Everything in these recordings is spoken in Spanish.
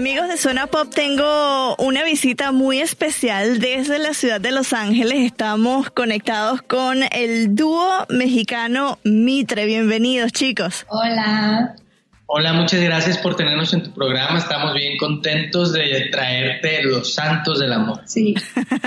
Amigos de Zona Pop, tengo una visita muy especial desde la ciudad de Los Ángeles. Estamos conectados con el dúo mexicano Mitre. Bienvenidos, chicos. Hola. Hola, muchas gracias por tenernos en tu programa. Estamos bien contentos de traerte los santos del amor. Sí.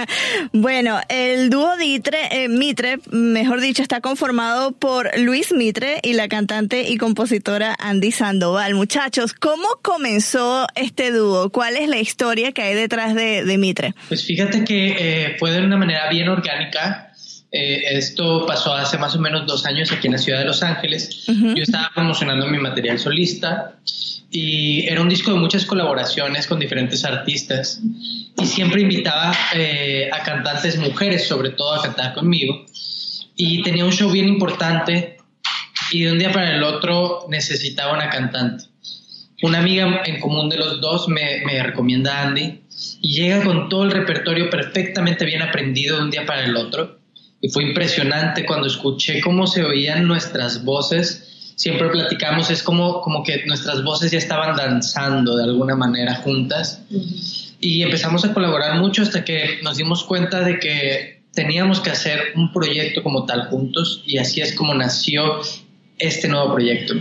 bueno, el dúo Ditre, eh, Mitre, mejor dicho, está conformado por Luis Mitre y la cantante y compositora Andy Sandoval. Muchachos, ¿cómo comenzó este dúo? ¿Cuál es la historia que hay detrás de, Mitre? Pues fíjate que eh, fue de una manera bien orgánica eh, esto pasó hace más o menos dos años aquí en la ciudad de Los Ángeles. Yo estaba promocionando mi material solista y era un disco de muchas colaboraciones con diferentes artistas y siempre invitaba eh, a cantantes mujeres, sobre todo a cantar conmigo. Y tenía un show bien importante y de un día para el otro necesitaba una cantante. Una amiga en común de los dos me, me recomienda a Andy y llega con todo el repertorio perfectamente bien aprendido de un día para el otro y fue impresionante cuando escuché cómo se oían nuestras voces. Siempre platicamos, es como, como que nuestras voces ya estaban danzando de alguna manera juntas. Y empezamos a colaborar mucho hasta que nos dimos cuenta de que teníamos que hacer un proyecto como tal juntos y así es como nació este nuevo proyecto.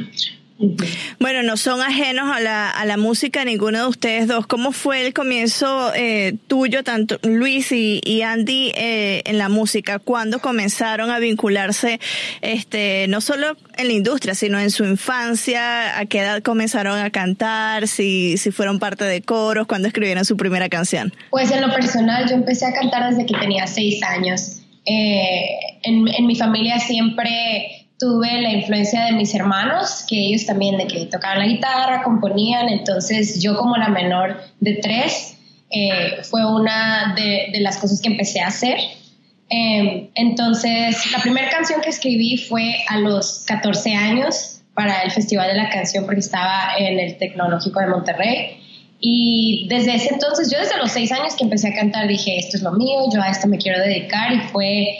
Bueno, no son ajenos a la, a la música ninguno de ustedes dos. ¿Cómo fue el comienzo eh, tuyo, tanto Luis y, Andy, eh, en la música? ¿Cuándo comenzaron a vincularse, este, no solo en la industria, sino en su infancia? ¿A qué edad comenzaron a cantar? Si, si fueron parte de coros, ¿cuándo escribieron su primera canción? Pues en lo personal, yo empecé a cantar desde que tenía seis años. Eh, en, en mi familia siempre tuve la influencia de mis hermanos, que ellos también de que tocaban la guitarra, componían, entonces yo como la menor de tres, eh, fue una de, las cosas que empecé a hacer. Em, entonces, la primera canción que escribí fue a los 14 años para el Festival de la Canción, porque estaba en el Tecnológico de Monterrey. Y desde ese entonces, yo desde los seis años que empecé a cantar, dije, esto es lo mío, yo a esto me quiero dedicar y fue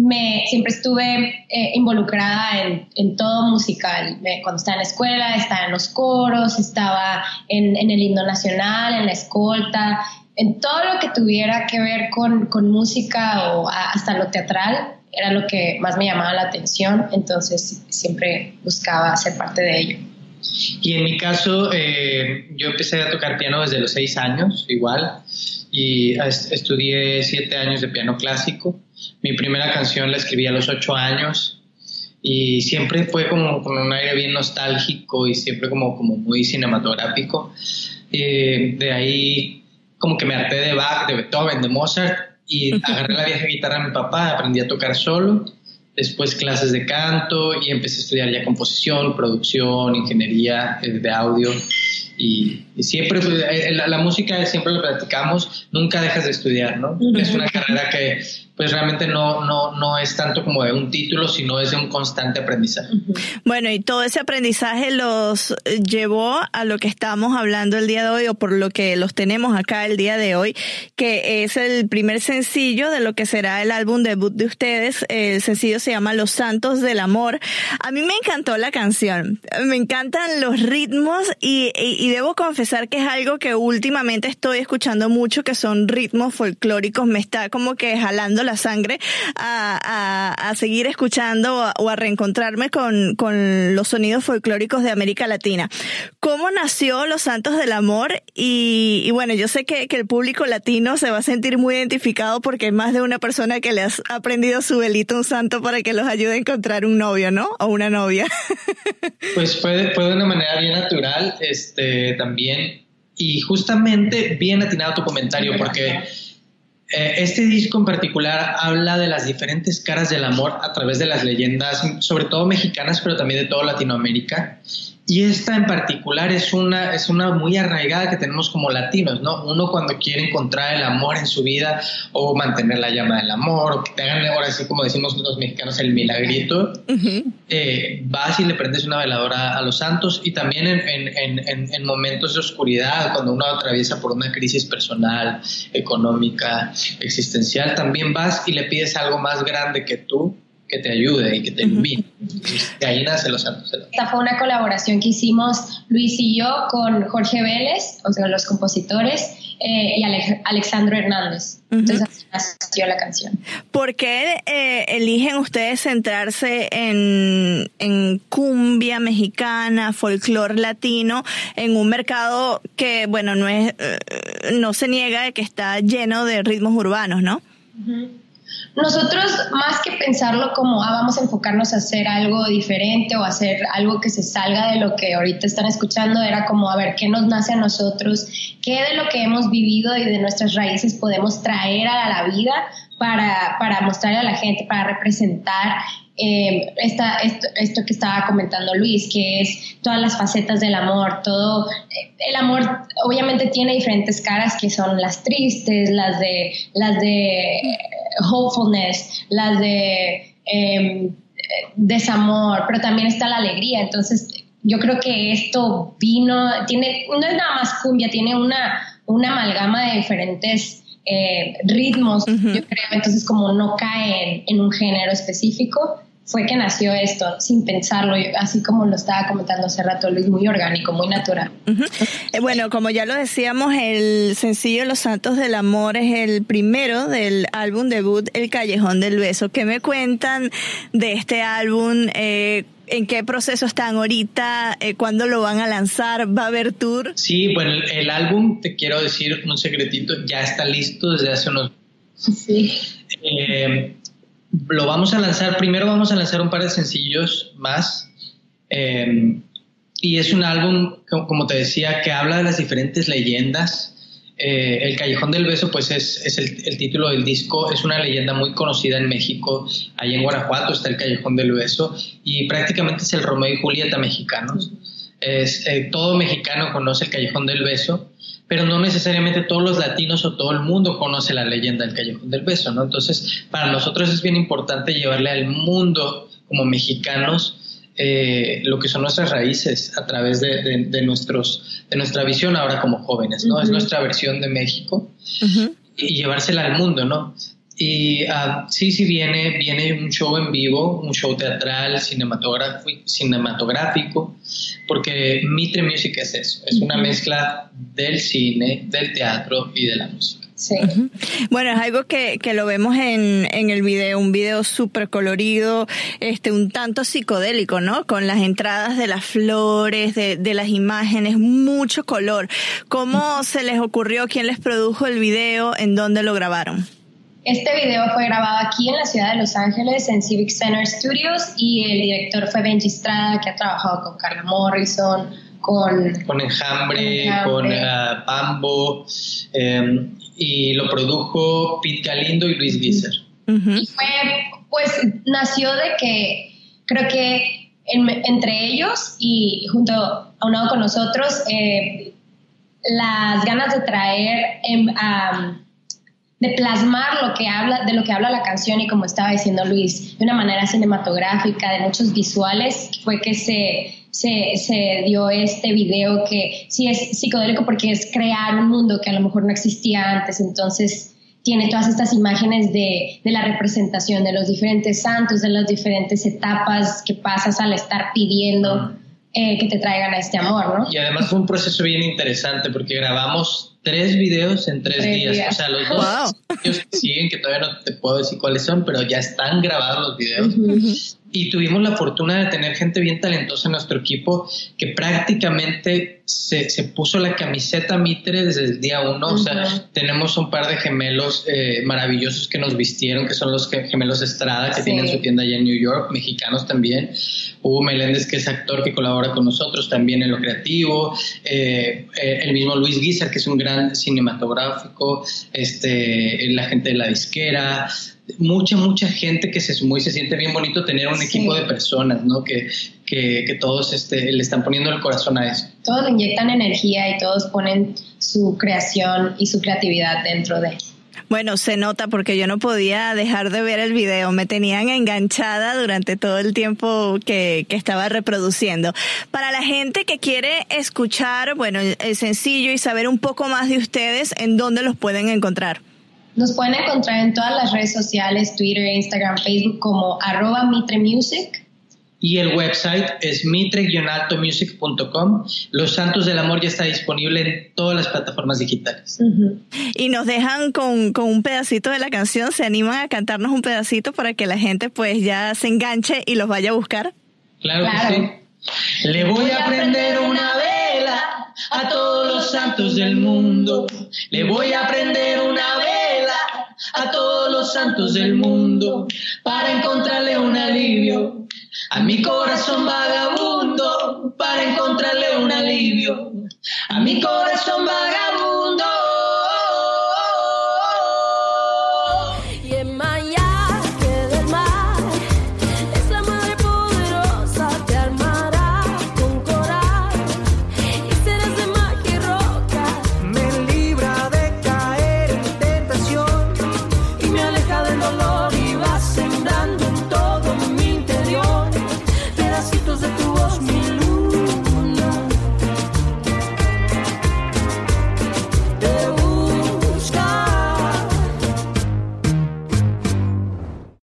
me, siempre estuve eh, involucrada en, en, todo musical. cuando estaba en la escuela, estaba en los coros, estaba en, en, el himno nacional, en la escolta, en todo lo que tuviera que ver con, con, música o hasta lo teatral, era lo que más me llamaba la atención, entonces siempre buscaba ser parte de ello. Y en mi caso, eh, yo empecé a tocar piano desde los seis años, igual, y estudié siete años de piano clásico mi primera canción la escribí a los ocho años y siempre fue como con un aire bien nostálgico y siempre como, como muy cinematográfico. Eh, de ahí como que me harté de Bach, de Beethoven, de Mozart y agarré la vieja guitarra de mi papá, aprendí a tocar solo, después clases de canto y empecé a estudiar ya composición, producción, ingeniería eh, de audio. Y, siempre, pues, eh, la, la, música siempre lo platicamos, nunca dejas de estudiar, ¿no? Es una carrera que pues realmente no, no, no es tanto como de un título, sino es de un constante aprendizaje. Bueno, y todo ese aprendizaje los llevó a lo que estamos hablando el día de hoy, o por lo que los tenemos acá el día de hoy, que es el primer sencillo de lo que será el álbum debut de ustedes. El sencillo se llama Los Santos del Amor. A mí me encantó la canción, me encantan los ritmos y, y debo confesar que es algo que últimamente estoy escuchando mucho, que son ritmos folclóricos, me está como que jalando la la sangre a, seguir escuchando o a, reencontrarme con, con, los sonidos folclóricos de América Latina. ¿Cómo nació Los Santos del Amor? Y, bueno, yo sé que, el público latino se va a sentir muy identificado porque hay más de una persona que le ha aprendido su velito un santo para que los ayude a encontrar un novio, ¿no? O una novia. Pues fue, fue de una manera bien natural, este, también. Y justamente bien atinado tu comentario, porque este disco en particular habla de las diferentes caras del amor a través de las leyendas, sobre todo mexicanas, pero también de toda Latinoamérica. Y esta en particular es una, es una muy arraigada que tenemos como latinos, ¿no? Uno cuando quiere encontrar el amor en su vida o mantener la llama del amor o que te hagan ahora así como decimos los mexicanos el milagrito, eh, vas y le prendes una veladora a los santos y también en, en, en, en, momentos de oscuridad, cuando uno atraviesa por una crisis personal, económica, existencial, también vas y le pides algo más grande que tú que te ayude y que te ilumine. De ahí nace Los Santos. Esta fue una colaboración que hicimos Luis y yo con Jorge Vélez, o sea, los compositores, eh, y Alexandro Hernández. Entonces así nació la canción. ¿Por qué eh, eligen ustedes centrarse en, en cumbia mexicana, folclore latino, en un mercado que, bueno, no es, eh, no se niega de que está lleno de ritmos urbanos, ¿no? Nosotros, más que pensarlo como, ah, vamos a enfocarnos a hacer algo diferente o hacer algo que se salga de lo que ahorita están escuchando, era como, a ver, ¿qué nos nace a nosotros? ¿Qué de lo que hemos vivido y de nuestras raíces podemos traer a la vida para, para mostrarle a la gente, para representar eh, esta, esto, que estaba comentando Luis, que es todas las facetas del amor, todo, eh, el amor obviamente tiene diferentes caras que son las tristes, las de, las de hopefulness, las de em, desamor, pero también está la alegría, entonces yo creo que esto vino, tiene, no es nada más cumbia, tiene una, una amalgama de diferentes eh, ritmos, yo creo, entonces como no cae en un género específico, fue que nació esto, sin pensarlo, así como lo estaba comentando hace rato Luis, muy orgánico, muy natural. Eh, bueno, como ya lo decíamos, el sencillo Los Santos del Amor es el primero del álbum debut El Callejón del Beso. ¿Qué me cuentan de este álbum? Eh, ¿En qué proceso están ahorita? Eh, ¿Cuándo lo van a lanzar? ¿Va a haber tour? Sí, bueno, el, álbum, te quiero decir un secretito, ya está listo desde hace unos... Sí. Eh, lo vamos a lanzar, primero vamos a lanzar un par de sencillos más. Eh, y es un álbum, como te decía, que habla de las diferentes leyendas. Eh, el Callejón del Beso, pues es, es el, título del disco, es una leyenda muy conocida en México. Ahí en Guanajuato está el Callejón del Beso y prácticamente es el Romeo y Julieta mexicanos. Es, eh, todo mexicano conoce el Callejón del Beso pero no necesariamente todos los latinos o todo el mundo conoce la leyenda del Callejón del Beso, ¿no? Entonces, para nosotros es bien importante llevarle al mundo como mexicanos eh, lo que son nuestras raíces a través de, nuestros, de nuestra visión ahora como jóvenes, ¿no? Es nuestra versión de México y llevársela al mundo, ¿no? Y uh, sí, sí viene, viene un show en vivo, un show teatral, cinematográfico, cinematográfico porque Mitre Music es eso, es una mezcla del cine, del teatro y de la música. Sí. Bueno, es algo que, que lo vemos en, en el video, un video súper colorido, este, un tanto psicodélico, ¿no? Con las entradas de las flores, de, de las imágenes, mucho color. ¿Cómo se les ocurrió? ¿Quién les produjo el video? ¿En dónde lo grabaron? Este video fue grabado aquí en la ciudad de Los Ángeles, en Civic Center Studios, y el director fue Benji Estrada, que ha trabajado con Carla Morrison, con... Con Enjambre, con, uh, Pambo, em, y lo produjo Pete Galindo y Luis Guiser. Y fue, pues, nació de que, creo que entre ellos y junto a un lado con nosotros, eh, las ganas de traer a de plasmar lo que habla, de lo que habla la canción y como estaba diciendo Luis, de una manera cinematográfica, de muchos visuales, fue que se, se, se, dio este video que sí es psicodélico porque es crear un mundo que a lo mejor no existía antes, entonces tiene todas estas imágenes de, de la representación de los diferentes santos, de las diferentes etapas que pasas al estar pidiendo eh, que te traigan a este amor, ¿no? Y además fue un proceso bien interesante porque grabamos tres videos en tres, días. O sea, los dos videos que siguen, que todavía no te puedo decir cuáles son, pero ya están grabados los videos. Y tuvimos la fortuna de tener gente bien talentosa en nuestro equipo que prácticamente se, se, puso la camiseta Mitre desde el día uno. O sea, tenemos un par de gemelos eh, maravillosos que nos vistieron, que son los gemelos Estrada, que tienen su tienda allá en New York, mexicanos también. Hugo Meléndez, que es actor que colabora con nosotros también en lo creativo. Eh, eh, el mismo Luis Guizar, que es un gran cinematográfico. Este, la gente de la disquera mucha, mucha gente que se sumó y se siente bien bonito tener un equipo de personas, ¿no? Que, que, todos este, le están poniendo el corazón a eso. Todos inyectan energía y todos ponen su creación y su creatividad dentro de. Bueno, se nota porque yo no podía dejar de ver el video, me tenían enganchada durante todo el tiempo que, que estaba reproduciendo. Para la gente que quiere escuchar, bueno, es sencillo y saber un poco más de ustedes, ¿en dónde los pueden encontrar? Nos pueden encontrar en todas las redes sociales, Twitter, Instagram, Facebook como arroba Mitre Music. Y el website es mitre-music.com. Los Santos del Amor ya está disponible en todas las plataformas digitales. Y nos dejan con, con, un pedacito de la canción. ¿Se animan a cantarnos un pedacito para que la gente pues ya se enganche y los vaya a buscar? Claro, que sí. Le voy a prender una vela a todos los santos del mundo. Le voy a prender una vela a todos los santos del mundo para encontrarle un alivio a mi corazón vagabundo para encontrarle un alivio. A mi corazón vagabundo